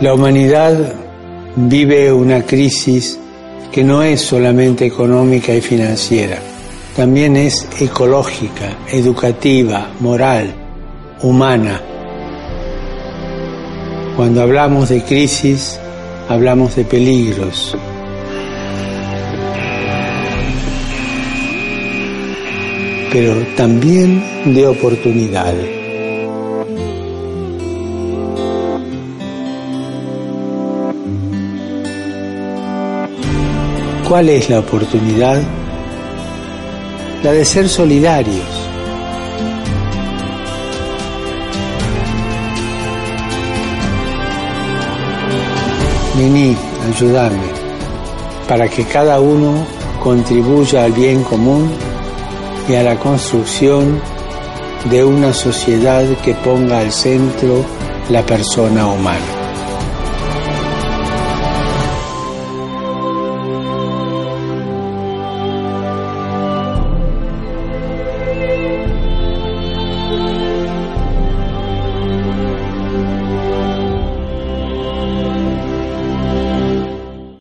La humanidad vive una crisis que no es solamente económica y financiera, también es ecológica, educativa, moral, humana. Cuando hablamos de crisis, hablamos de peligros. pero también de oportunidades. ¿Cuál es la oportunidad? La de ser solidarios. Vení, ayudarme, para que cada uno contribuya al bien común y a la construcción de una sociedad que ponga al centro la persona humana.